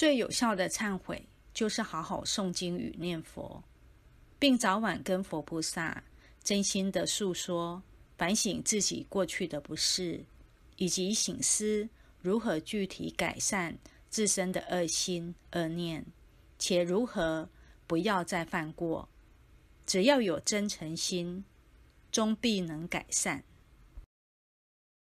最有效的忏悔就是好好诵经与念佛并早晚跟佛菩萨真心的诉说反省自己过去的不是以及醒思如何具体改善自身的恶心恶念且如何不要再犯过。只要有真诚心终必能改善。